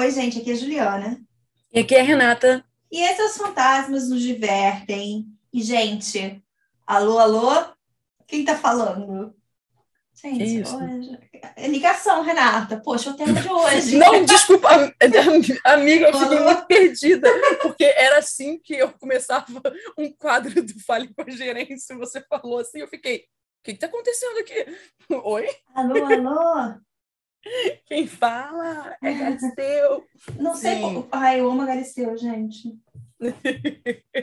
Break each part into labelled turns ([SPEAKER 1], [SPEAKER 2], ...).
[SPEAKER 1] Oi, gente, aqui é a Juliana.
[SPEAKER 2] E aqui é a Renata.
[SPEAKER 1] E esses Os Fantasmas nos divertem. E, gente, alô, alô? Quem tá falando? Gente, hoje... É ligação, Renata. Poxa, o tema de hoje.
[SPEAKER 2] Não, desculpa, amiga, eu fiquei muito perdida, porque era assim que eu começava um quadro do Fale com a Gerência. Você falou assim, eu fiquei, o que está acontecendo aqui? Oi?
[SPEAKER 1] Alô, alô?
[SPEAKER 2] Quem fala é Galisteu.
[SPEAKER 1] Não sei. Como... Ai, eu amo a Galisteu, gente.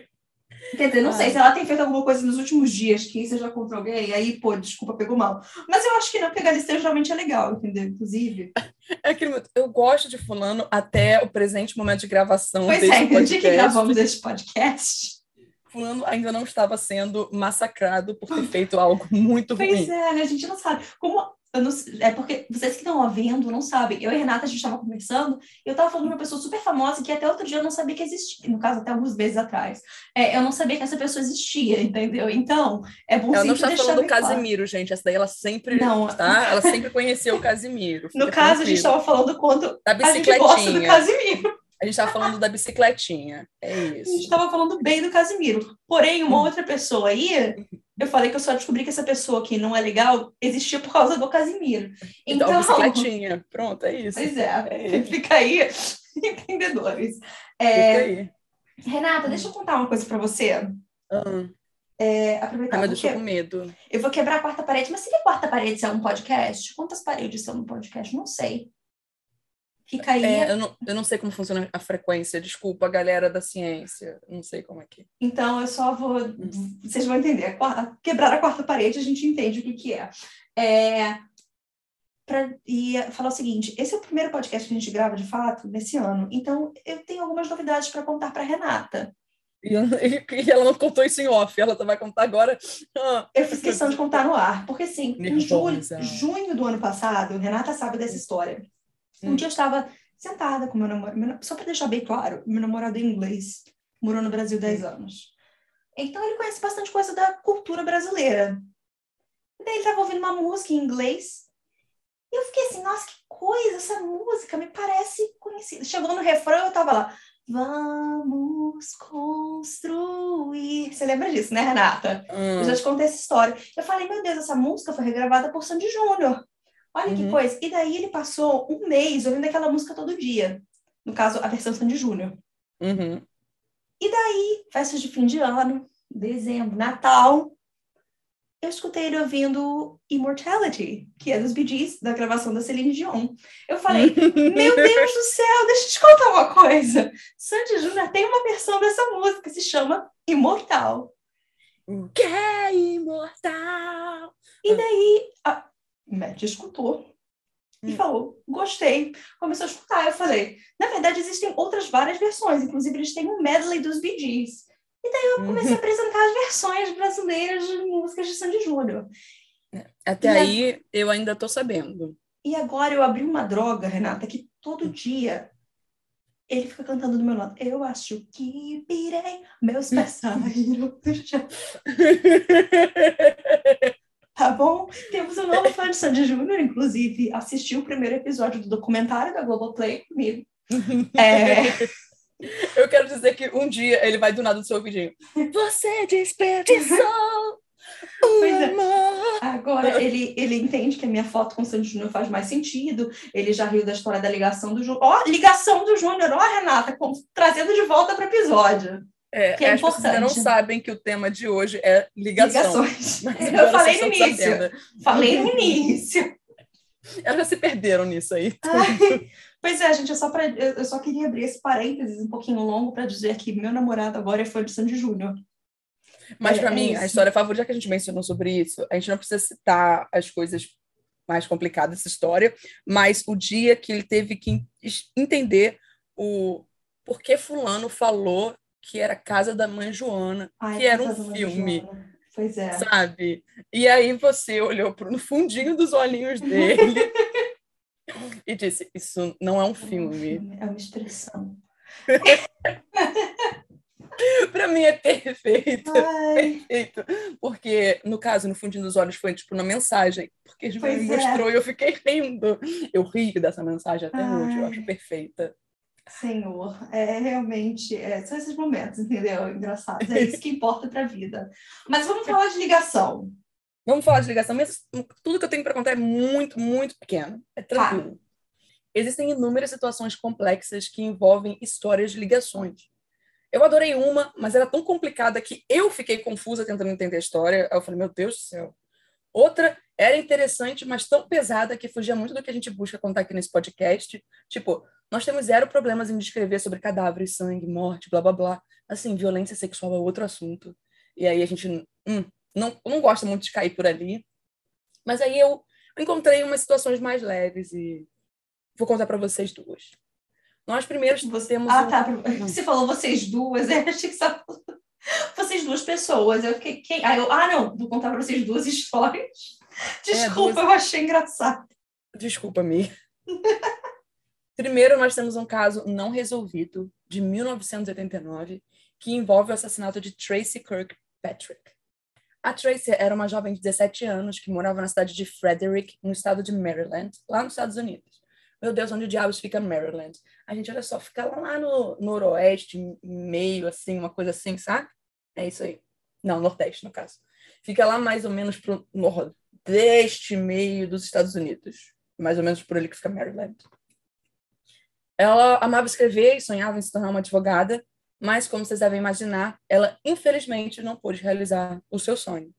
[SPEAKER 1] Quer dizer, não Ai. sei se ela tem feito alguma coisa nos últimos dias que seja contra alguém, aí, pô, desculpa, pegou mal. Mas eu acho que não, porque a Galisteu geralmente é legal, entendeu? Inclusive.
[SPEAKER 2] É que eu gosto de fulano até o presente momento de gravação
[SPEAKER 1] pois
[SPEAKER 2] desse
[SPEAKER 1] é,
[SPEAKER 2] podcast.
[SPEAKER 1] no dia que gravamos esse podcast.
[SPEAKER 2] Fulano ainda não estava sendo massacrado por ter feito algo muito
[SPEAKER 1] pois
[SPEAKER 2] ruim.
[SPEAKER 1] Pois é, né? A gente não sabe. Como não, é porque vocês que estão ouvindo não sabem. Eu e a Renata, a gente estava conversando, e eu estava falando de uma pessoa super famosa que até outro dia eu não sabia que existia. No caso, até alguns meses atrás. É, eu não sabia que essa pessoa existia, entendeu? Então, é bom
[SPEAKER 2] Ela não
[SPEAKER 1] está
[SPEAKER 2] falando do Casimiro, claro. gente. Essa daí ela sempre. Não. Tá? Ela sempre conheceu o Casimiro.
[SPEAKER 1] No caso, a gente estava falando quanto
[SPEAKER 2] da bicicletinha.
[SPEAKER 1] a gente gosta do Casimiro.
[SPEAKER 2] A gente estava falando da bicicletinha. É isso.
[SPEAKER 1] A gente estava falando bem do Casimiro. Porém, uma outra pessoa aí, eu falei que eu só descobri que essa pessoa que não é legal existia por causa do Casimiro.
[SPEAKER 2] Então, então bicicletinha. Pronto, é isso.
[SPEAKER 1] Pois é. é. Fica aí, entendedores. É,
[SPEAKER 2] Fica aí.
[SPEAKER 1] Renata, deixa eu contar uma coisa para você.
[SPEAKER 2] Hum.
[SPEAKER 1] É, aproveitar.
[SPEAKER 2] Ah, mas eu tô com medo.
[SPEAKER 1] Eu vou quebrar a quarta parede. Mas seria quarta parede ser um podcast? Quantas paredes são no podcast? Não sei. Aí.
[SPEAKER 2] É, eu, não, eu não sei como funciona a frequência, desculpa, galera da ciência. Não sei como é que.
[SPEAKER 1] Então, eu só vou. Hum. Vocês vão entender. Quebrar a quarta parede, a gente entende o que, que é. é pra, e falar o seguinte: esse é o primeiro podcast que a gente grava de fato nesse ano. Então, eu tenho algumas novidades para contar para Renata.
[SPEAKER 2] E, e, ela não contou isso em off, ela vai contar agora.
[SPEAKER 1] Ah, eu fiz questão de contar no ar, porque assim, em julho, junho do ano passado, Renata sabe dessa história. Um dia eu estava sentada com meu namorado, só para deixar bem claro, meu namorado é inglês, morou no Brasil 10 hum. anos. Então ele conhece bastante coisa da cultura brasileira. E daí ele estava ouvindo uma música em inglês. E eu fiquei assim, nossa, que coisa, essa música me parece conhecida. Chegou no refrão, eu estava lá. Vamos construir. Você lembra disso, né, Renata?
[SPEAKER 2] Hum.
[SPEAKER 1] Eu já te contei essa história. Eu falei, meu Deus, essa música foi regravada por Sandy Júnior. Olha uhum. que coisa. E daí ele passou um mês ouvindo aquela música todo dia. No caso, a versão Sandy Júnior.
[SPEAKER 2] Uhum.
[SPEAKER 1] E daí, festas de fim de ano, dezembro, Natal, eu escutei ele ouvindo Immortality, que é dos Bee Gees, da gravação da Celine Dion. Eu falei, meu Deus do céu, deixa eu te contar uma coisa. Sandy Júnior tem uma versão dessa música que se chama Imortal.
[SPEAKER 2] Que é imortal.
[SPEAKER 1] E daí, a, Matt escutou e hum. falou, gostei. Começou a escutar. Eu falei, na verdade, existem outras várias versões. Inclusive, eles têm um medley dos Bee Gees. E daí eu comecei a uhum. apresentar as versões brasileiras de músicas de Sandy Júnior.
[SPEAKER 2] Até e aí, a... eu ainda estou sabendo.
[SPEAKER 1] E agora eu abri uma droga, Renata, que todo dia ele fica cantando do meu lado. Eu acho que virei meus pés saíram Tá bom? Temos um novo fã de Sandy Júnior, inclusive assistiu o primeiro episódio do documentário da Globoplay comigo. É...
[SPEAKER 2] Eu quero dizer que um dia ele vai do nada do seu ouvidinho. Você desperdiçou
[SPEAKER 1] é. Agora ele, ele entende que a minha foto com o Sandy Júnior faz mais sentido. Ele já riu da história da ligação do Júnior. Ó, ligação do Júnior, ó, Renata, com, trazendo de volta para o episódio.
[SPEAKER 2] É, que é as importante. pessoas não sabem que o tema de hoje é ligação.
[SPEAKER 1] Ligações. Eu falei no início. Falei no início.
[SPEAKER 2] Elas já se perderam nisso aí.
[SPEAKER 1] Ai, pois é, gente, eu só, pra, eu só queria abrir esse parênteses um pouquinho longo para dizer que meu namorado agora é fã de Sandy Júnior.
[SPEAKER 2] Mas é, para é mim, isso. a história favorita, que a gente mencionou sobre isso, a gente não precisa citar as coisas mais complicadas dessa história, mas o dia que ele teve que entender o porquê fulano falou que era Casa da Mãe Joana, Ai, que era um filme.
[SPEAKER 1] Pois é.
[SPEAKER 2] Sabe? E aí você olhou pro, no fundinho dos olhinhos dele e disse: Isso não é um filme.
[SPEAKER 1] É uma expressão.
[SPEAKER 2] para mim é perfeito. Ai. Perfeito. Porque, no caso, no fundinho dos olhos foi tipo na mensagem. Porque ele me é. mostrou e eu fiquei rindo. Eu rio dessa mensagem até Ai. hoje, eu acho perfeita.
[SPEAKER 1] Senhor, é realmente, é, são esses momentos, entendeu? Engraçados, é isso que importa para a vida. Mas vamos falar de ligação.
[SPEAKER 2] Vamos falar de ligação, mas tudo que eu tenho para contar é muito, muito pequeno. É tranquilo. Tá. Existem inúmeras situações complexas que envolvem histórias de ligações. Eu adorei uma, mas era tão complicada que eu fiquei confusa tentando entender a história. Aí eu falei, meu Deus do céu. Outra era interessante, mas tão pesada que fugia muito do que a gente busca contar aqui nesse podcast. Tipo, nós temos zero problemas em descrever sobre cadáveres, sangue, morte, blá blá blá. Assim, violência sexual é outro assunto. E aí a gente hum, não, não gosta muito de cair por ali. Mas aí eu encontrei umas situações mais leves e vou contar para vocês duas. Nós primeiros
[SPEAKER 1] Você...
[SPEAKER 2] temos.
[SPEAKER 1] Ah, um... tá. Você falou vocês duas, eu achei que só vocês duas pessoas. Eu fiquei. Quem? Ah, eu... ah, não, vou contar para vocês duas histórias. Desculpa, é, duas... eu achei engraçado.
[SPEAKER 2] Desculpa, Mi. Primeiro, nós temos um caso não resolvido de 1989 que envolve o assassinato de Tracy Kirkpatrick. A Tracy era uma jovem de 17 anos que morava na cidade de Frederick, no estado de Maryland, lá nos Estados Unidos. Meu Deus, onde diabos fica Maryland? A gente, olha só, fica lá no noroeste, meio, assim, uma coisa assim, sabe? É isso aí. Não, nordeste, no caso. Fica lá mais ou menos pro nordeste, meio dos Estados Unidos. Mais ou menos por ali que fica Maryland. Ela amava escrever e sonhava em se tornar uma advogada, mas, como vocês devem imaginar, ela, infelizmente, não pôde realizar o seu sonho.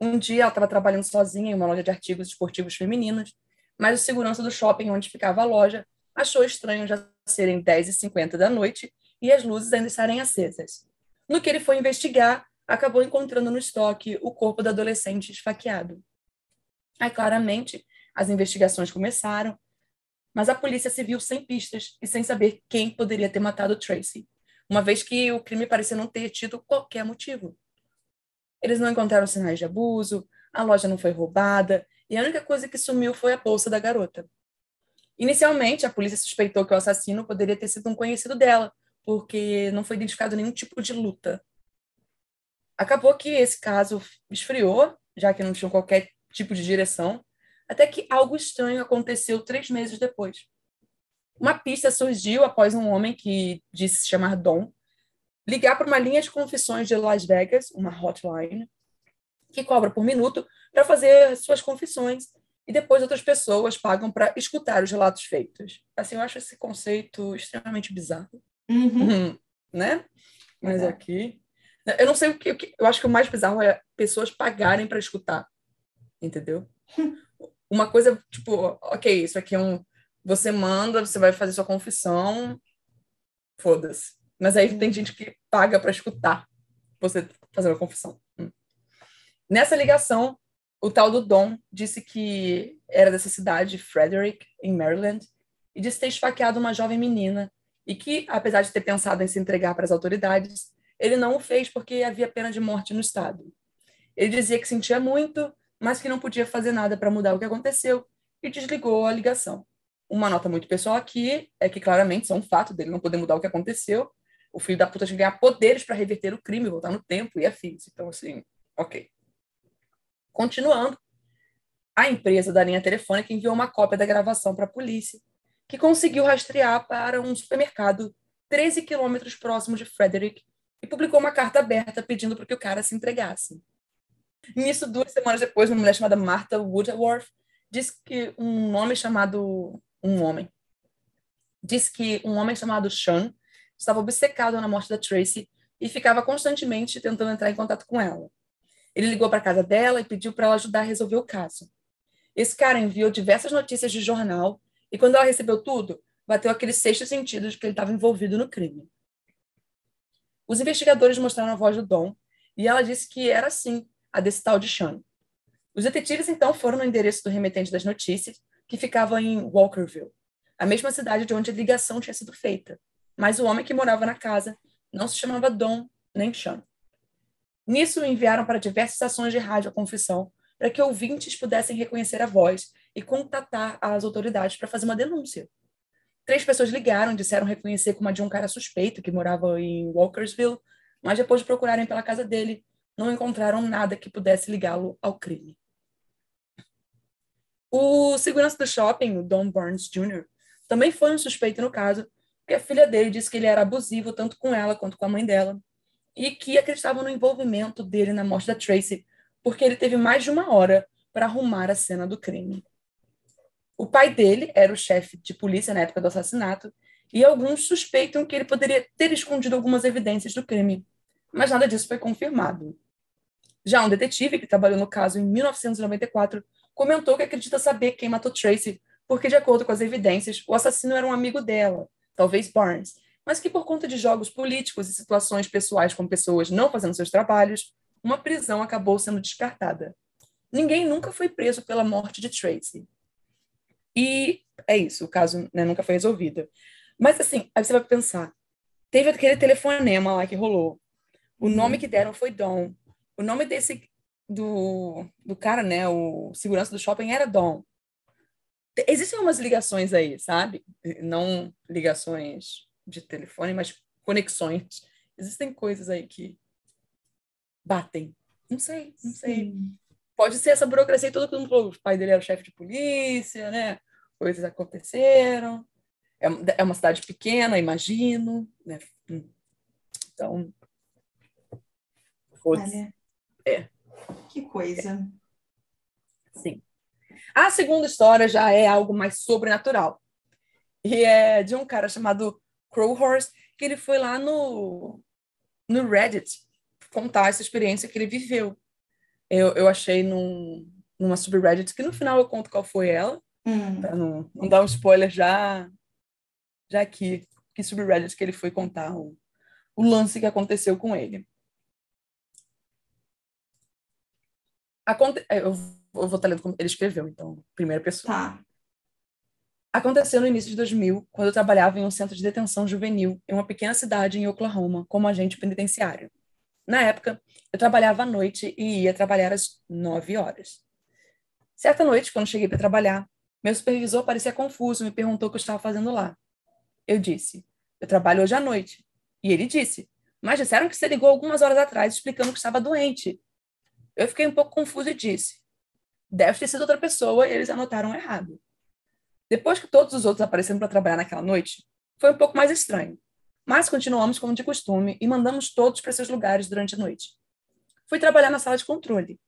[SPEAKER 2] Um dia, ela estava trabalhando sozinha em uma loja de artigos esportivos femininos mas o segurança do shopping onde ficava a loja achou estranho já serem 10h50 da noite e as luzes ainda estarem acesas. No que ele foi investigar, acabou encontrando no estoque o corpo da adolescente esfaqueado. Aí, claramente, as investigações começaram, mas a polícia se viu sem pistas e sem saber quem poderia ter matado Tracy, uma vez que o crime parecia não ter tido qualquer motivo. Eles não encontraram sinais de abuso, a loja não foi roubada e a única coisa que sumiu foi a bolsa da garota. Inicialmente, a polícia suspeitou que o assassino poderia ter sido um conhecido dela, porque não foi identificado nenhum tipo de luta. Acabou que esse caso esfriou, já que não tinha qualquer tipo de direção, até que algo estranho aconteceu três meses depois. Uma pista surgiu após um homem que disse se chamar Dom ligar para uma linha de confissões de Las Vegas, uma hotline, que cobra por minuto para fazer suas confissões e depois outras pessoas pagam para escutar os relatos feitos. Assim, eu acho esse conceito extremamente bizarro,
[SPEAKER 1] uhum.
[SPEAKER 2] né? Mas é. aqui, eu não sei o que, o que, eu acho que o mais bizarro é pessoas pagarem para escutar, entendeu? Uma coisa tipo, ok, isso aqui é um, você manda, você vai fazer sua confissão, foda-se. Mas aí tem gente que paga para escutar você fazer uma confissão. Hum. Nessa ligação, o tal do Dom disse que era dessa cidade, Frederick, em Maryland, e disse ter esfaqueado uma jovem menina e que, apesar de ter pensado em se entregar para as autoridades, ele não o fez porque havia pena de morte no estado. Ele dizia que sentia muito, mas que não podia fazer nada para mudar o que aconteceu e desligou a ligação. Uma nota muito pessoal aqui é que claramente isso é um fato dele não poder mudar o que aconteceu. O filho da puta tinha que ganhar poderes para reverter o crime, voltar no tempo e afins. Então, assim, ok. Continuando, a empresa da linha telefônica enviou uma cópia da gravação para a polícia, que conseguiu rastrear para um supermercado 13 quilômetros próximo de Frederick e publicou uma carta aberta pedindo para que o cara se entregasse. Nisso, duas semanas depois, uma mulher chamada Martha Woodworth disse que um homem chamado um homem disse que um homem chamado Sean estava obcecado na morte da Tracy e ficava constantemente tentando entrar em contato com ela. Ele ligou para a casa dela e pediu para ela ajudar a resolver o caso. Esse cara enviou diversas notícias de jornal e, quando ela recebeu tudo, bateu aquele sexto sentido de que ele estava envolvido no crime. Os investigadores mostraram a voz do Dom e ela disse que era, sim, a desse tal de Sean. Os detetives, então, foram no endereço do remetente das notícias, que ficava em Walkerville, a mesma cidade de onde a ligação tinha sido feita. Mas o homem que morava na casa não se chamava Dom nem Sean. Nisso, enviaram para diversas estações de rádio a confissão para que ouvintes pudessem reconhecer a voz e contatar as autoridades para fazer uma denúncia. Três pessoas ligaram, disseram reconhecer como a de um cara suspeito que morava em Walkersville, mas depois de procurarem pela casa dele, não encontraram nada que pudesse ligá-lo ao crime. O segurança do shopping, o Don Burns Jr., também foi um suspeito no caso, porque a filha dele disse que ele era abusivo tanto com ela quanto com a mãe dela, e que acreditavam no envolvimento dele na morte da Tracy, porque ele teve mais de uma hora para arrumar a cena do crime. O pai dele era o chefe de polícia na época do assassinato, e alguns suspeitam que ele poderia ter escondido algumas evidências do crime, mas nada disso foi confirmado. Já um detetive que trabalhou no caso em 1994 comentou que acredita saber quem matou Tracy, porque, de acordo com as evidências, o assassino era um amigo dela, talvez Barnes, mas que, por conta de jogos políticos e situações pessoais com pessoas não fazendo seus trabalhos, uma prisão acabou sendo descartada. Ninguém nunca foi preso pela morte de Tracy. E é isso, o caso né, nunca foi resolvido. Mas, assim, aí você vai pensar: teve aquele telefonema lá que rolou. O nome uhum. que deram foi Dom. O nome desse do, do cara, né, o segurança do shopping era Dom. Existem umas ligações aí, sabe? Não ligações de telefone, mas conexões. Existem coisas aí que batem. Não sei, não sei. Sim. Pode ser essa burocracia e tudo que falou. O pai dele era chefe de polícia, né? Coisas aconteceram. É, é uma cidade pequena, imagino, né? Então.
[SPEAKER 1] Olha. É. Que coisa.
[SPEAKER 2] É. Sim. A segunda história já é algo mais sobrenatural. E é de um cara chamado Crowhorse, que ele foi lá no, no Reddit contar essa experiência que ele viveu. Eu, eu achei num, numa subreddit, que no final eu conto qual foi ela, hum. para não, não dar um spoiler já, já aqui, que subreddit que ele foi contar o, o lance que aconteceu com ele. Aconte é, eu, vou estar lendo como ele escreveu, então, primeira pessoa.
[SPEAKER 1] Tá.
[SPEAKER 2] Aconteceu no início de 2000, quando eu trabalhava em um centro de detenção juvenil em uma pequena cidade em Oklahoma como agente penitenciário. Na época, eu trabalhava à noite e ia trabalhar às nove horas. Certa noite, quando cheguei para trabalhar, meu supervisor parecia confuso e me perguntou o que eu estava fazendo lá. Eu disse, eu trabalho hoje à noite. E ele disse, mas disseram que você ligou algumas horas atrás explicando que estava doente. Eu fiquei um pouco confuso e disse, deve ter sido outra pessoa e eles anotaram errado. Depois que todos os outros apareceram para trabalhar naquela noite, foi um pouco mais estranho. Mas continuamos como de costume e mandamos todos para seus lugares durante a noite. Fui trabalhar na sala de controle.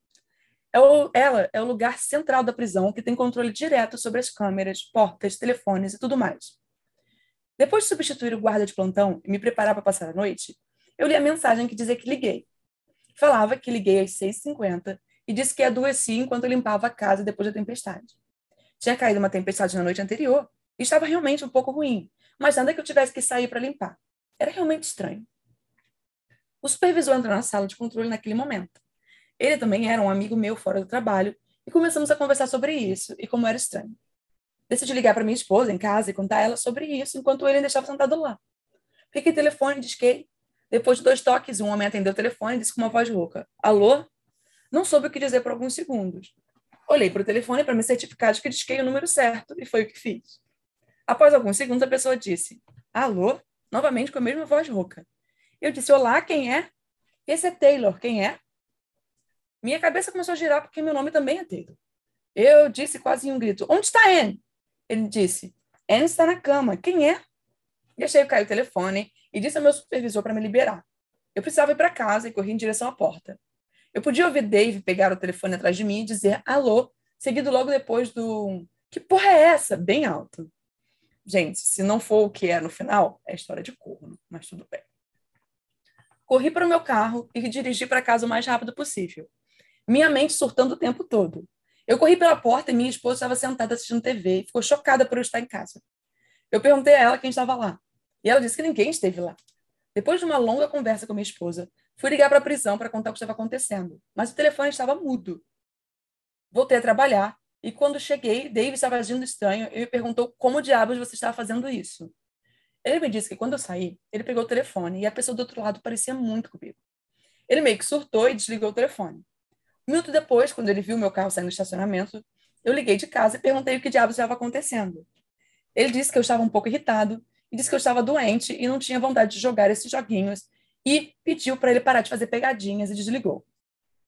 [SPEAKER 2] É ela é o lugar central da prisão que tem controle direto sobre as câmeras, portas, telefones e tudo mais. Depois de substituir o guarda de plantão e me preparar para passar a noite, eu li a mensagem que dizia que liguei. Falava que liguei às 6h50 e disse que adoeci enquanto limpava a casa depois da tempestade. Tinha caído uma tempestade na noite anterior e estava realmente um pouco ruim, mas nada que eu tivesse que sair para limpar. Era realmente estranho. O supervisor entrou na sala de controle naquele momento. Ele também era um amigo meu fora do trabalho e começamos a conversar sobre isso e como era estranho. Decidi ligar para minha esposa em casa e contar a ela sobre isso enquanto ele ainda estava sentado lá. Fiquei telefone, disquei. Depois de dois toques, um homem atendeu o telefone e disse com uma voz rouca: Alô? Não soube o que dizer por alguns segundos. Olhei para o telefone para me certificar de que disquei o número certo e foi o que fiz. Após alguns segundos, a pessoa disse: Alô? Novamente com a mesma voz rouca. Eu disse: Olá, quem é? Esse é Taylor, quem é? Minha cabeça começou a girar porque meu nome também é Taylor. Eu disse quase em um grito: Onde está Anne? Ele disse: Anne está na cama, quem é? Deixei cair o telefone e disse ao meu supervisor para me liberar. Eu precisava ir para casa e corri em direção à porta. Eu podia ouvir Dave pegar o telefone atrás de mim e dizer alô, seguido logo depois do que porra é essa? Bem alto. Gente, se não for o que é no final, é história de corno, mas tudo bem. Corri para o meu carro e dirigi para casa o mais rápido possível. Minha mente surtando o tempo todo. Eu corri pela porta e minha esposa estava sentada assistindo TV e ficou chocada por eu estar em casa. Eu perguntei a ela quem estava lá. E ela disse que ninguém esteve lá. Depois de uma longa conversa com minha esposa, fui ligar para a prisão para contar o que estava acontecendo, mas o telefone estava mudo. Voltei a trabalhar e quando cheguei, Dave estava agindo estranho e me perguntou como diabos você estava fazendo isso. Ele me disse que quando eu saí, ele pegou o telefone e a pessoa do outro lado parecia muito comigo. Ele meio que surtou e desligou o telefone. Um minuto depois, quando ele viu meu carro saindo do estacionamento, eu liguei de casa e perguntei o que diabos estava acontecendo. Ele disse que eu estava um pouco irritado e disse que eu estava doente e não tinha vontade de jogar esses joguinhos e pediu para ele parar de fazer pegadinhas e desligou.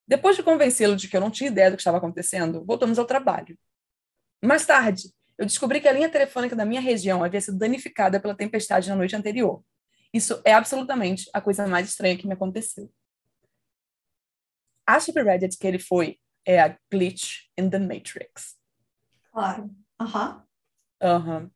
[SPEAKER 2] Depois de convencê-lo de que eu não tinha ideia do que estava acontecendo, voltamos ao trabalho. Mais tarde, Eu descobri que a linha telefônica da minha região havia sido danificada pela tempestade na noite anterior. Isso é absolutamente a coisa mais estranha que me aconteceu. A subreddit que ele foi é a Glitch in the Matrix.
[SPEAKER 1] Claro. Aham.
[SPEAKER 2] Aham.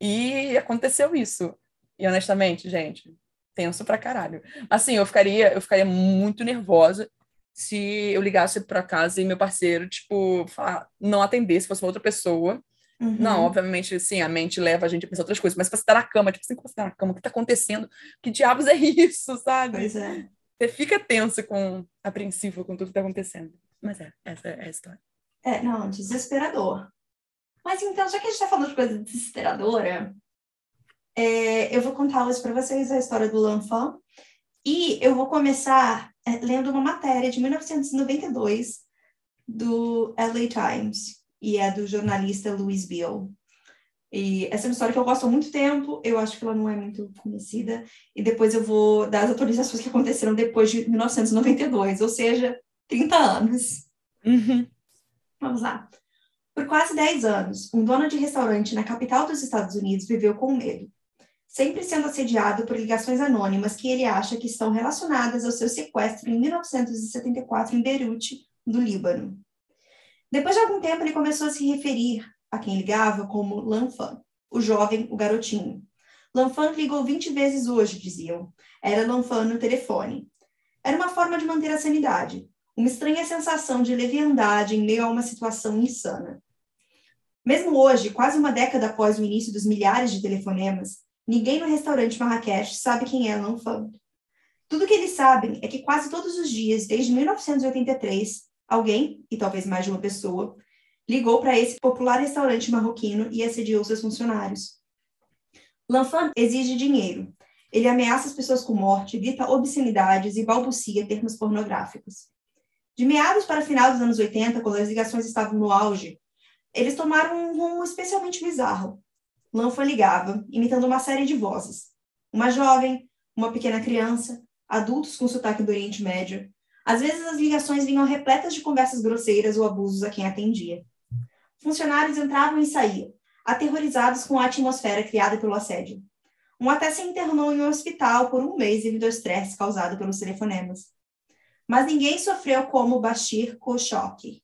[SPEAKER 2] E aconteceu isso. E honestamente, gente, tenso pra caralho. Assim, eu ficaria, eu ficaria muito nervosa se eu ligasse para casa e meu parceiro, tipo, falar, não atendesse, fosse uma outra pessoa. Uhum. Não, obviamente, sim, a mente leva a gente a pensar outras coisas, mas você tá na cama, tipo, assim, você tá na cama, o que tá acontecendo? Que diabos é isso, sabe?
[SPEAKER 1] Pois é.
[SPEAKER 2] Você fica tenso com, apreensivo com tudo que tá acontecendo. Mas é, essa é a história.
[SPEAKER 1] É, não, desesperador. Mas então, já que a gente tá falando de coisa desesperadora, é, eu vou contar hoje para vocês a história do Lanfan. E eu vou começar é, lendo uma matéria de 1992 do LA Times, e é do jornalista Louis Beale. E essa é uma história que eu gosto há muito tempo, eu acho que ela não é muito conhecida, e depois eu vou dar as atualizações que aconteceram depois de 1992, ou seja, 30 anos.
[SPEAKER 2] Uhum.
[SPEAKER 1] Vamos lá. Por quase 10 anos, um dono de restaurante na capital dos Estados Unidos viveu com medo sempre sendo assediado por ligações anônimas que ele acha que estão relacionadas ao seu sequestro em 1974 em Beirute, do Líbano. Depois de algum tempo, ele começou a se referir a quem ligava como Lanfan, o jovem, o garotinho. Lanfan ligou 20 vezes hoje, diziam. Era Lanfan no telefone. Era uma forma de manter a sanidade, uma estranha sensação de leviandade em meio a uma situação insana. Mesmo hoje, quase uma década após o início dos milhares de telefonemas, Ninguém no restaurante Marrakech sabe quem é Alan Fang. Tudo que eles sabem é que quase todos os dias, desde 1983, alguém, e talvez mais de uma pessoa, ligou para esse popular restaurante marroquino e assediou seus funcionários. Lanfan exige dinheiro. Ele ameaça as pessoas com morte, grita obscenidades e balbucia termos pornográficos. De meados para final dos anos 80, quando as ligações estavam no auge, eles tomaram um rumo especialmente bizarro. Lanfa ligava, imitando uma série de vozes. Uma jovem, uma pequena criança, adultos com sotaque do Oriente Médio. Às vezes as ligações vinham repletas de conversas grosseiras ou abusos a quem atendia. Funcionários entravam e saíam, aterrorizados com a atmosfera criada pelo assédio. Um até se internou em um hospital por um mês devido ao estresse causado pelos telefonemas. Mas ninguém sofreu como Bashir Koshok.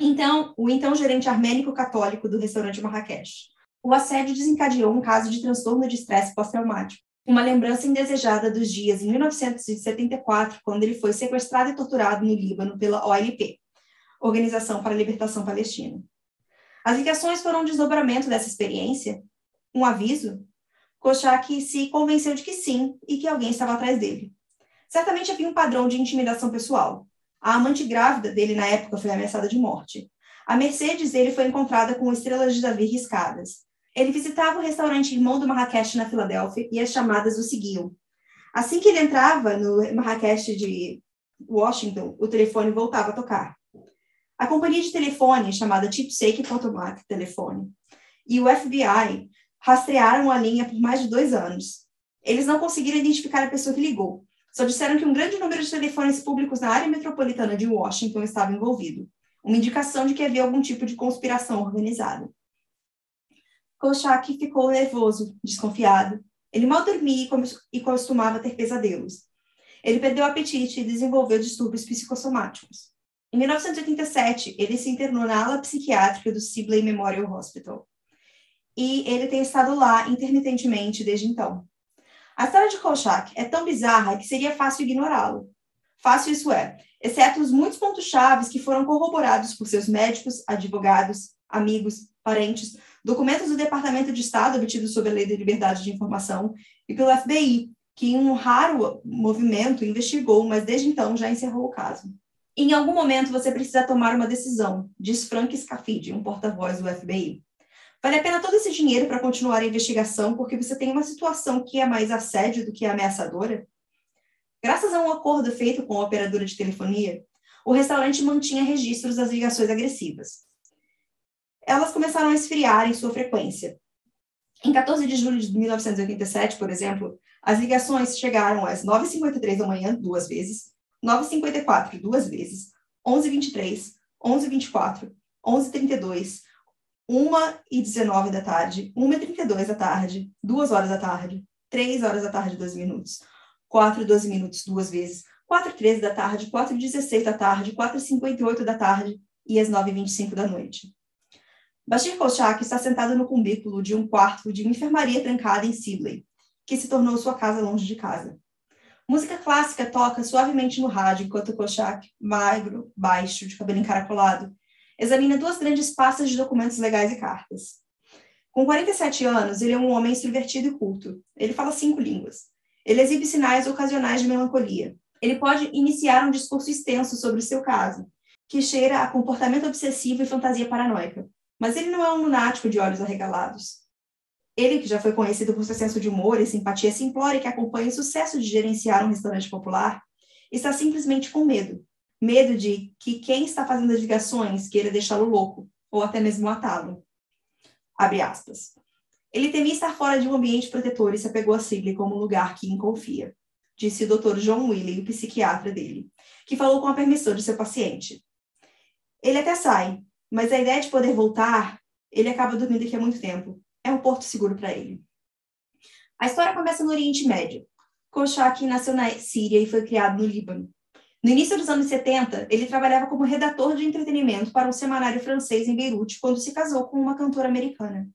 [SPEAKER 1] Então, o então gerente armênico católico do restaurante Marrakech o assédio desencadeou um caso de transtorno de estresse pós-traumático, uma lembrança indesejada dos dias em 1974, quando ele foi sequestrado e torturado no Líbano pela OLP, Organização para a Libertação Palestina. As ligações foram um desdobramento dessa experiência? Um aviso? Kochak se convenceu de que sim e que alguém estava atrás dele. Certamente havia um padrão de intimidação pessoal. A amante grávida dele na época foi ameaçada de morte. A Mercedes dele foi encontrada com estrelas de Davi riscadas. Ele visitava o restaurante Irmão do Marrakech na Filadélfia e as chamadas o seguiam. Assim que ele entrava no Marrakech de Washington, o telefone voltava a tocar. A companhia de telefone, chamada Chipsake Potomac Telefone, e o FBI rastrearam a linha por mais de dois anos. Eles não conseguiram identificar a pessoa que ligou. Só disseram que um grande número de telefones públicos na área metropolitana de Washington estava envolvido. Uma indicação de que havia algum tipo de conspiração organizada. Kolchak ficou nervoso, desconfiado. Ele mal dormia e costumava ter pesadelos. Ele perdeu o apetite e desenvolveu distúrbios psicossomáticos. Em 1987, ele se internou na ala psiquiátrica do Sibley Memorial Hospital. E ele tem estado lá intermitentemente desde então. A história de Kolchak é tão bizarra que seria fácil ignorá-lo. Fácil isso é, exceto os muitos pontos chaves que foram corroborados por seus médicos, advogados, amigos, parentes, documentos do Departamento de Estado obtidos sob a Lei de Liberdade de Informação e pelo FBI, que em um raro movimento investigou, mas desde então já encerrou o caso. Em algum momento você precisa tomar uma decisão, diz Frank Scafidi, um porta-voz do FBI. Vale a pena todo esse dinheiro para continuar a investigação porque você tem uma situação que é mais assédio do que ameaçadora? Graças a um acordo feito com a operadora de telefonia, o restaurante mantinha registros das ligações agressivas elas começaram a esfriar em sua frequência. Em 14 de julho de 1987, por exemplo, as ligações chegaram às 9h53 da manhã, duas vezes, 9h54, duas vezes, 11h23, 11h24, 11h32, 1 e 19 da tarde, 1 e 32 da tarde, 2 horas da tarde, 3 horas da tarde, 12 minutos, 4 e 12 minutos duas vezes, 4 e 13 da tarde, 4 e 16 da tarde, 4 e 58 da tarde e às 9 e 25 da noite. Bashir Kolchak está sentado no cubículo de um quarto de uma enfermaria trancada em Sidley, que se tornou sua casa longe de casa. Música clássica toca suavemente no rádio enquanto Kolchak, magro, baixo, de cabelo encaracolado, examina duas grandes pastas de documentos legais e cartas. Com 47 anos, ele é um homem extrovertido e culto. Ele fala cinco línguas. Ele exibe sinais ocasionais de melancolia. Ele pode iniciar um discurso extenso sobre o seu caso, que cheira a comportamento obsessivo e fantasia paranoica. Mas ele não é um lunático de olhos arregalados. Ele, que já foi conhecido por seu senso de humor e simpatia simplória que acompanha o sucesso de gerenciar um restaurante popular, está simplesmente com medo medo de que quem está fazendo as ligações queira deixá-lo louco, ou até mesmo matá-lo. Abre aspas. Ele temia estar fora de um ambiente protetor e se apegou a Sigley como um lugar que confia, disse o Dr. John Willey, o psiquiatra dele, que falou com a permissão de seu paciente. Ele até sai, mas a ideia de poder voltar, ele acaba dormindo aqui há muito tempo. É um porto seguro para ele. A história começa no Oriente Médio. Koshak nasceu na Síria e foi criado no Líbano. No início dos anos 70, ele trabalhava como redator de entretenimento para um semanário francês em Beirute, quando se casou com uma cantora americana.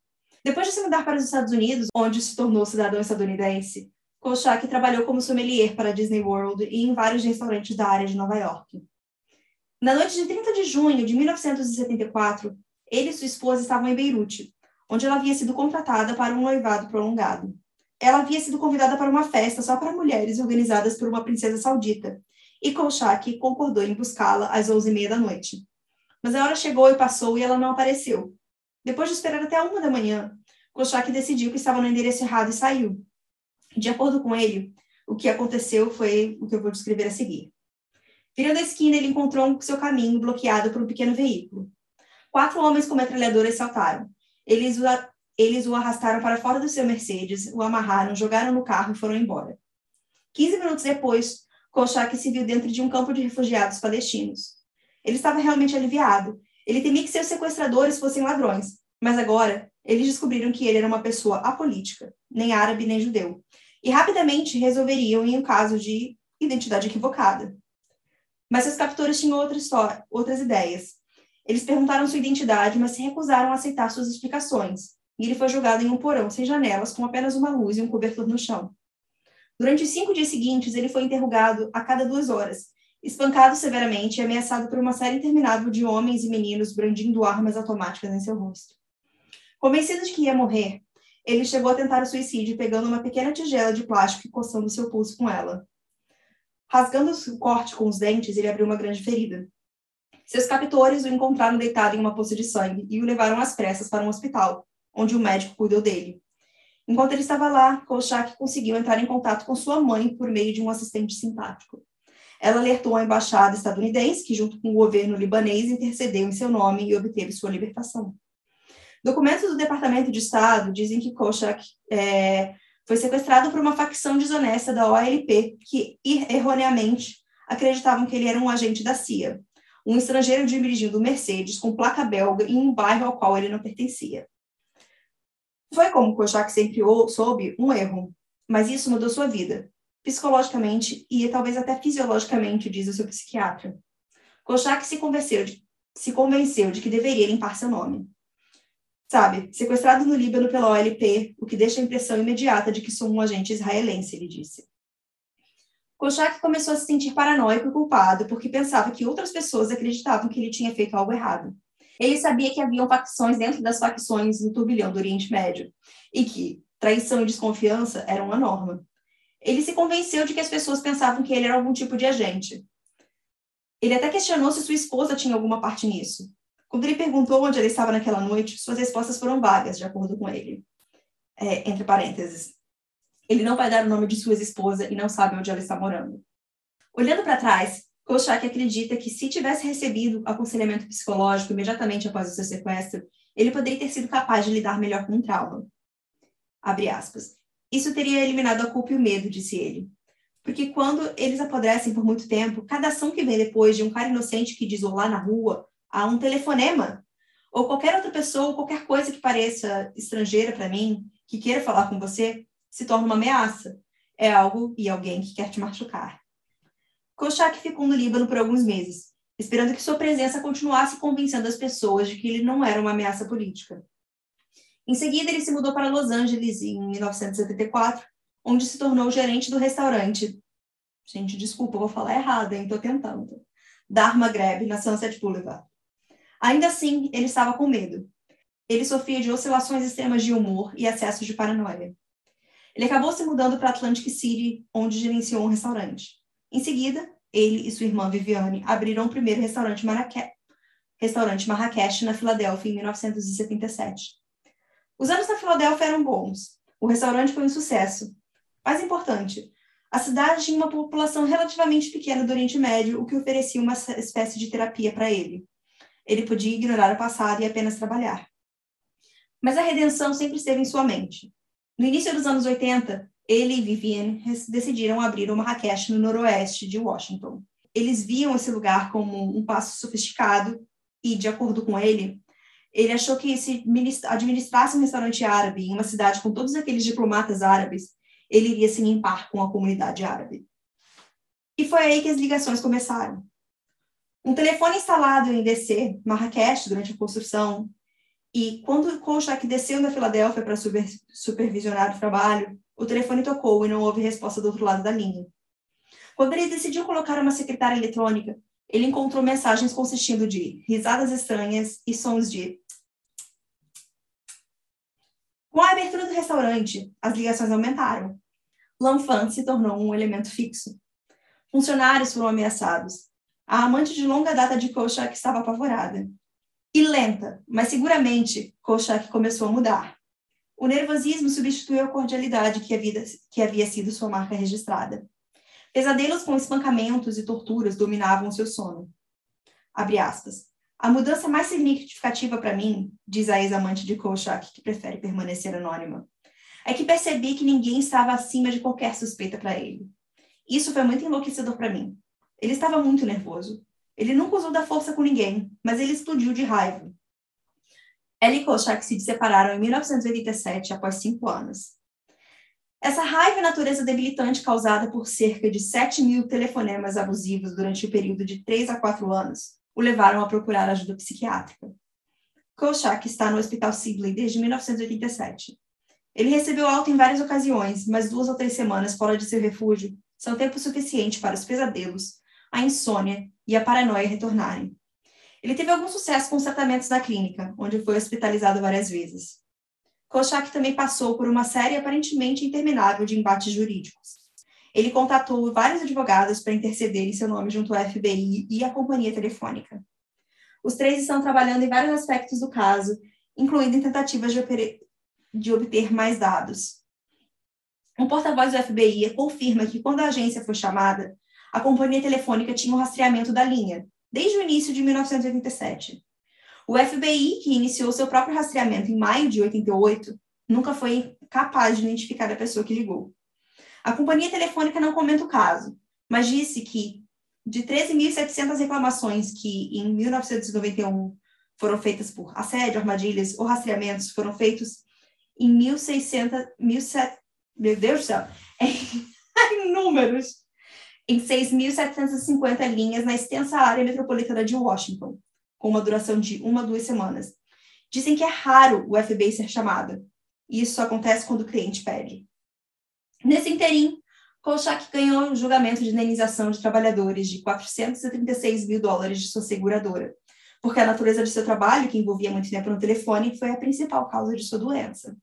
[SPEAKER 1] Depois de se mudar para os Estados Unidos, onde se tornou cidadão estadunidense, Kolchak trabalhou como sommelier para a Disney World e em vários restaurantes da área de Nova York. Na noite de 30 de junho de 1974, ele e sua esposa estavam em Beirute, onde ela havia sido contratada para um noivado prolongado. Ela havia sido convidada para uma festa só para mulheres organizadas por uma princesa saudita, e Kolchak concordou em buscá-la às onze e meia da noite. Mas a hora chegou e passou e ela não apareceu. Depois de esperar até uma da manhã, Kolchak decidiu que estava no endereço errado e saiu. De acordo com ele, o que aconteceu foi o que eu vou descrever a seguir. Virando a esquina, ele encontrou seu caminho bloqueado por um pequeno veículo. Quatro homens com metralhadoras saltaram. Eles o, eles o arrastaram para fora do seu Mercedes, o amarraram, jogaram no carro e foram embora. Quinze minutos depois, Kolchak se viu dentro de um campo de refugiados palestinos. Ele estava realmente aliviado. Ele temia que seus sequestradores fossem ladrões, mas agora eles descobriram que ele era uma pessoa apolítica, nem árabe nem judeu, e rapidamente resolveriam em um caso de identidade equivocada. Mas seus captores tinham outra história, outras ideias. Eles perguntaram sua identidade, mas se recusaram a aceitar suas explicações, e ele foi jogado em um porão sem janelas, com apenas uma luz e um cobertor no chão. Durante os cinco dias seguintes, ele foi interrogado a cada duas horas, espancado severamente e ameaçado por uma série interminável de homens e meninos brandindo armas automáticas em seu rosto. Convencido de que ia morrer, ele chegou a tentar o suicídio pegando uma pequena tigela de plástico e coçando seu pulso com ela. Rasgando o corte com os dentes, ele abriu uma grande ferida. Seus captores o encontraram deitado em uma poça de sangue e o levaram às pressas para um hospital, onde o médico cuidou dele. Enquanto ele estava lá, Kolchak conseguiu entrar em contato com sua mãe por meio de um assistente simpático. Ela alertou a embaixada estadunidense, que, junto com o governo libanês, intercedeu em seu nome e obteve sua libertação. Documentos do Departamento de Estado dizem que Kolchak é, foi sequestrado por uma facção desonesta da OLP, que erroneamente acreditavam que ele era um agente da CIA, um estrangeiro dirigindo Mercedes com placa belga em um bairro ao qual ele não pertencia. Foi como Kochak sempre soube, um erro, mas isso mudou sua vida, psicologicamente e talvez até fisiologicamente, diz o seu psiquiatra. Kochak se convenceu de, se convenceu de que deveria limpar seu nome. Sabe, sequestrado no Líbano pela OLP, o que deixa a impressão imediata de que sou um agente israelense, ele disse. Kochak começou a se sentir paranoico e culpado porque pensava que outras pessoas acreditavam que ele tinha feito algo errado. Ele sabia que haviam facções dentro das facções no turbilhão do Oriente Médio e que traição e desconfiança eram uma norma. Ele se convenceu de que as pessoas pensavam que ele era algum tipo de agente. Ele até questionou se sua esposa tinha alguma parte nisso. Quando ele perguntou onde ela estava naquela noite, suas respostas foram vagas, de acordo com ele. É, entre parênteses. Ele não vai dar o nome de sua esposa e não sabe onde ela está morando. Olhando para trás, Kolchak acredita que se tivesse recebido aconselhamento psicológico imediatamente após o seu sequestro, ele poderia ter sido capaz de lidar melhor com o trauma. Abre aspas. Isso teria eliminado a culpa e o medo, disse ele. Porque quando eles apodrecem por muito tempo, cada ação que vem depois de um cara inocente que diz olá na rua, há um telefonema. ou qualquer outra pessoa, ou qualquer coisa que pareça estrangeira para mim, que queira falar com você, se torna uma ameaça. É algo e alguém que quer te machucar. Kolchak ficou no Líbano por alguns meses, esperando que sua presença continuasse convencendo as pessoas de que ele não era uma ameaça política. Em seguida, ele se mudou para Los Angeles em 1974, onde se tornou gerente do restaurante. Gente, desculpa, vou falar errado, hein? Tô tentando. Dharma Grab, na Sunset Boulevard. Ainda assim, ele estava com medo. Ele sofria de oscilações extremas de humor e acessos de paranoia. Ele acabou se mudando para Atlantic City, onde gerenciou um restaurante. Em seguida, ele e sua irmã Viviane abriram o primeiro restaurante, Maraque... restaurante Marrakech na Filadélfia em 1977. Os anos na Filadélfia eram bons. O restaurante foi um sucesso. Mais importante, a cidade tinha uma população relativamente pequena do Oriente Médio, o que oferecia uma espécie de terapia para ele. Ele podia ignorar o passado e apenas trabalhar. Mas a redenção sempre esteve em sua mente. No início dos anos 80, ele e Vivian decidiram abrir uma Marrakech no noroeste de Washington. Eles viam esse lugar como um passo sofisticado e, de acordo com ele, ele achou que se administrasse um restaurante árabe em uma cidade com todos aqueles diplomatas árabes, ele iria se limpar com a comunidade árabe. E foi aí que as ligações começaram. Um telefone instalado em DC, Marrakech, durante a construção, e quando Kolchak desceu da Filadélfia para super, supervisionar o trabalho, o telefone tocou e não houve resposta do outro lado da linha. Quando ele decidiu colocar uma secretária eletrônica, ele encontrou mensagens consistindo de risadas estranhas e sons de. Com a abertura do restaurante, as ligações aumentaram. L'Enfant se tornou um elemento fixo. Funcionários foram ameaçados. A amante de longa data de Kolchak estava apavorada. E lenta, mas seguramente, Kolchak começou a mudar. O nervosismo substituiu a cordialidade que havia, que havia sido sua marca registrada. Pesadelos com espancamentos e torturas dominavam seu sono. Abre aspas. A mudança mais significativa para mim, diz a ex-amante de Kolchak, que prefere permanecer anônima, é que percebi que ninguém estava acima de qualquer suspeita para ele. Isso foi muito enlouquecedor para mim. Ele estava muito nervoso. Ele nunca usou da força com ninguém, mas ele explodiu de raiva. Ela e Kolchak se separaram em 1987, após cinco anos. Essa raiva e natureza debilitante causada por cerca de 7 mil telefonemas abusivos durante o período de 3 a 4 anos o levaram a procurar ajuda psiquiátrica. Kolchak está no Hospital Sibley desde 1987. Ele recebeu alta em várias ocasiões, mas duas ou três semanas fora de seu refúgio são tempo suficiente para os pesadelos, a insônia e a paranoia retornarem. Ele teve algum sucesso com os tratamentos da clínica, onde foi hospitalizado várias vezes. Kolchak também passou por uma série aparentemente interminável de embates jurídicos. Ele contatou vários advogados para interceder em seu nome junto ao FBI e à companhia telefônica. Os três estão trabalhando em vários aspectos do caso, incluindo em tentativas de, de obter mais dados. Um porta-voz do FBI confirma que, quando a agência foi chamada, a companhia telefônica tinha um rastreamento da linha, desde o início de 1987. O FBI, que iniciou seu próprio rastreamento em maio de 88, nunca foi capaz de identificar a pessoa que ligou. A companhia telefônica não comenta o caso, mas disse que de 13.700 reclamações que em 1991 foram feitas por assédio, armadilhas ou rastreamentos, foram feitos em 1.600, 1.700, meu Deus do céu, em números, em 6.750 linhas na extensa área metropolitana de Washington, com uma duração de uma a duas semanas. Dizem que é raro o FBI ser chamado, e isso só acontece quando o cliente pede. Nesse interim, Kolchak ganhou um julgamento de indenização de trabalhadores de 436 mil dólares de sua seguradora, porque a natureza de seu trabalho, que envolvia muito tempo no telefone, foi a principal causa de sua doença.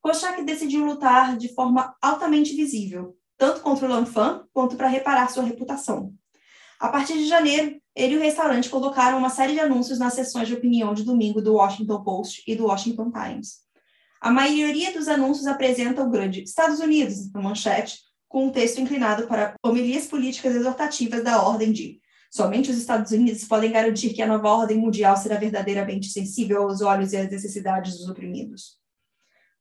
[SPEAKER 1] Kolchak decidiu lutar de forma altamente visível, tanto contra o Lanfan quanto para reparar sua reputação. A partir de janeiro, ele e o restaurante colocaram uma série de anúncios nas sessões de opinião de domingo do Washington Post e do Washington Times. A maioria dos anúncios apresenta o grande Estados Unidos na manchete, com um texto inclinado para homilias políticas exortativas da ordem de somente os Estados Unidos podem garantir que a nova ordem mundial será verdadeiramente sensível aos olhos e às necessidades dos oprimidos.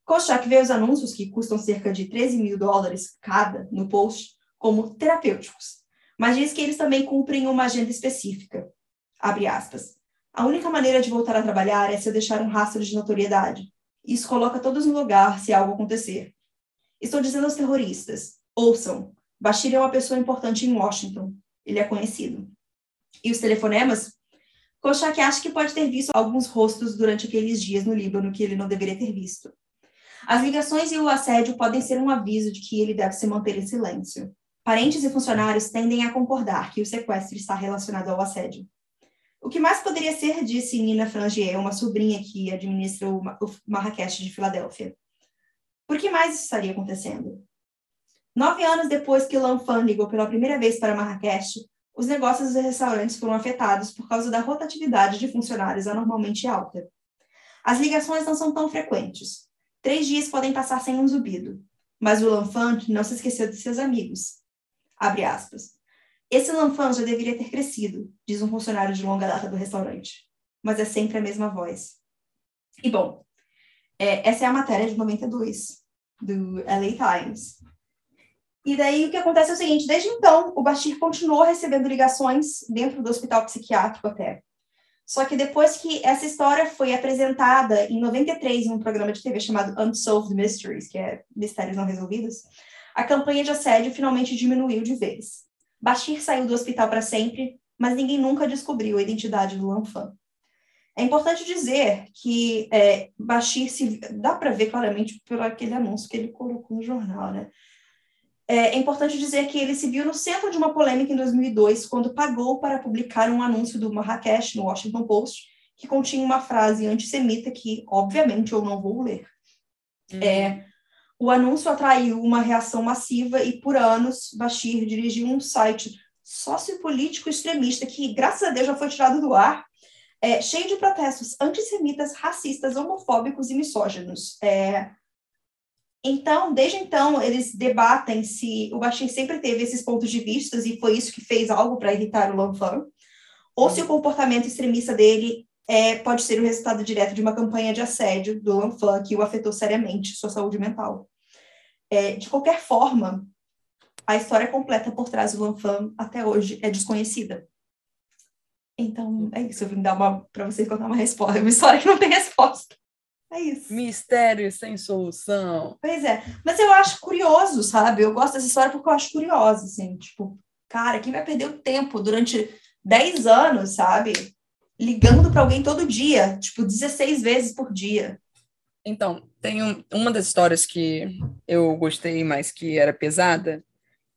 [SPEAKER 1] Kochak vê os anúncios, que custam cerca de 13 mil dólares cada no post, como terapêuticos mas diz que eles também cumprem uma agenda específica. Abre aspas. A única maneira de voltar a trabalhar é se eu deixar um rastro de notoriedade. Isso coloca todos no lugar se algo acontecer. Estou dizendo aos terroristas: ouçam, Bashir é uma pessoa importante em Washington. Ele é conhecido. E os telefonemas? Kochak acha que pode ter visto alguns rostos durante aqueles dias no Líbano que ele não deveria ter visto. As ligações e o assédio podem ser um aviso de que ele deve se manter em silêncio. Parentes e funcionários tendem a concordar que o sequestro está relacionado ao assédio. O que mais poderia ser, disse Nina Frangier, uma sobrinha que administra o Marrakech de Filadélfia. Por que mais isso estaria acontecendo? Nove anos depois que Lanfan ligou pela primeira vez para Marrakech, os negócios dos restaurantes foram afetados por causa da rotatividade de funcionários anormalmente alta. As ligações não são tão frequentes. Três dias podem passar sem um zumbido. Mas o Lanfan não se esqueceu de seus amigos. Abre aspas. Esse Lanfan já deveria ter crescido, diz um funcionário de longa data do restaurante. Mas é sempre a mesma voz. E bom, é, essa é a matéria de 92, do LA Times. E daí o que acontece é o seguinte: desde então, o Bashir continuou recebendo ligações dentro do hospital psiquiátrico até. Só que depois que essa história foi apresentada em 93 em um programa de TV chamado Unsolved Mysteries, que é Mistérios Não Resolvidos, a campanha de assédio finalmente diminuiu de vez. Bashir saiu do hospital para sempre, mas ninguém nunca descobriu a identidade do Lanfan. É importante dizer que é, Bashir se dá para ver claramente por aquele anúncio que ele colocou no jornal, né? É, é importante dizer que ele se viu no centro de uma polêmica em 2002, quando pagou para publicar um anúncio do Marrakech no Washington Post, que continha uma frase antissemita que, obviamente, eu não vou ler. Hum. É, o anúncio atraiu uma reação massiva e, por anos, Bashir dirigiu um site sociopolítico extremista que, graças a Deus, já foi tirado do ar, é, cheio de protestos antissemitas, racistas, homofóbicos e misóginos. É, então, desde então, eles debatem se o Bashir sempre teve esses pontos de vista e foi isso que fez algo para irritar o Lanfan, ou se o comportamento extremista dele é, pode ser o resultado direto de uma campanha de assédio do Lanfan que o afetou seriamente sua saúde mental. É, de qualquer forma, a história completa por trás do Lanfan até hoje é desconhecida. Então, é isso. Eu vim dar uma para vocês contar uma resposta, uma história que não tem resposta. É isso.
[SPEAKER 2] Mistério sem solução.
[SPEAKER 1] Pois é. Mas eu acho curioso, sabe? Eu gosto dessa história porque eu acho curiosa, assim. Tipo, cara, quem vai perder o tempo durante 10 anos, sabe? Ligando para alguém todo dia, tipo, 16 vezes por dia.
[SPEAKER 2] Então, tem um, uma das histórias que eu gostei, mas que era pesada,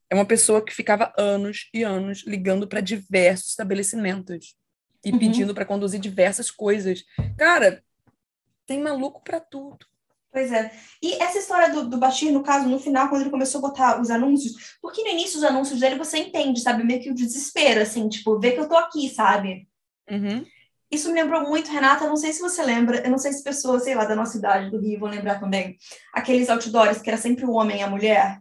[SPEAKER 2] é uma pessoa que ficava anos e anos ligando para diversos estabelecimentos e uhum. pedindo para conduzir diversas coisas. Cara, tem maluco para tudo.
[SPEAKER 1] Pois é. E essa história do, do Bashir, no caso, no final, quando ele começou a botar os anúncios, porque no início os anúncios dele você entende, sabe? Meio que o desespero, assim, tipo, vê que eu tô aqui, sabe?
[SPEAKER 2] Uhum.
[SPEAKER 1] Isso me lembrou muito, Renata, não sei se você lembra, eu não sei se pessoas, sei lá, da nossa idade, do Rio, vão lembrar também, aqueles outdoors que era sempre o homem e a mulher.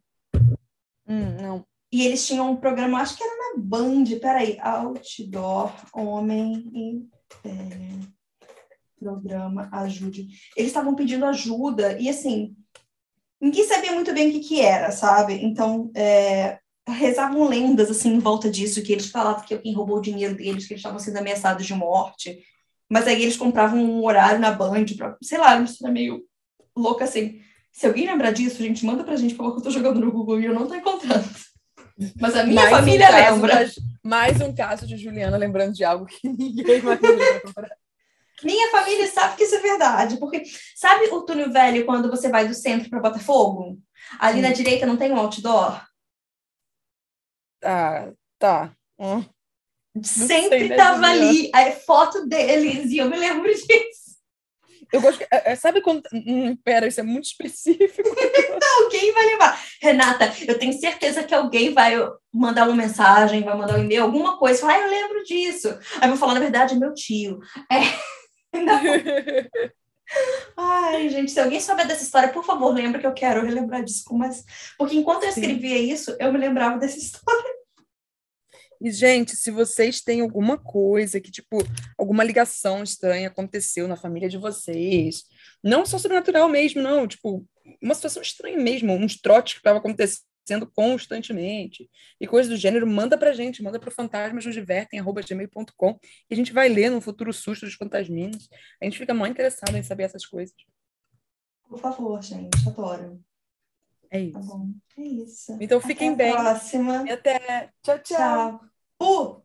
[SPEAKER 2] Hum, não.
[SPEAKER 1] E eles tinham um programa, acho que era na Band, peraí, outdoor, homem e... É programa Ajude. Eles estavam pedindo ajuda e, assim, ninguém sabia muito bem o que, que era, sabe? Então, é, rezavam lendas, assim, em volta disso, que eles falavam que alguém roubou o dinheiro deles, que eles estavam sendo ameaçados de morte. Mas aí eles compravam um horário na Band, pra, sei lá, uma história meio louca, assim. Se alguém lembrar disso, gente, manda pra gente, por favor, que eu tô jogando no Google e eu não tô encontrando. Mas a minha mais família um lembra.
[SPEAKER 2] mais um caso de Juliana lembrando de algo que ninguém mais lembra.
[SPEAKER 1] Minha família sabe que isso é verdade, porque sabe o túnel velho quando você vai do centro para Botafogo? Ali hum. na direita não tem um outdoor?
[SPEAKER 2] Ah, tá. Hum.
[SPEAKER 1] Sempre né, tava ali a foto deles e eu me lembro disso.
[SPEAKER 2] Eu gosto. É, é, sabe quando. Hum, pera, isso é muito específico.
[SPEAKER 1] alguém vai levar. Renata, eu tenho certeza que alguém vai mandar uma mensagem, vai mandar um e-mail, alguma coisa. Falar, ah, eu lembro disso. Aí eu vou falar, na verdade, é meu tio. É. Ai, gente, se alguém souber dessa história, por favor, lembra que eu quero relembrar disso. Mas... Porque enquanto eu escrevia Sim. isso, eu me lembrava dessa história.
[SPEAKER 2] E, gente, se vocês têm alguma coisa que, tipo, alguma ligação estranha aconteceu na família de vocês, não só sobrenatural mesmo, não, tipo, uma situação estranha mesmo, uns trotes que estavam acontecendo acontecendo constantemente e coisas do gênero, manda pra gente, manda pro fantasmasnosdivertem.gmail.com e a gente vai ler no futuro susto dos fantasminhos. A gente fica muito interessado em saber essas coisas.
[SPEAKER 1] Por favor, gente, adoro.
[SPEAKER 2] É isso.
[SPEAKER 1] Tá bom. É isso.
[SPEAKER 2] Então fiquem
[SPEAKER 1] até
[SPEAKER 2] bem.
[SPEAKER 1] Próxima.
[SPEAKER 2] E até. Tchau, tchau.
[SPEAKER 1] Tchau. Uh!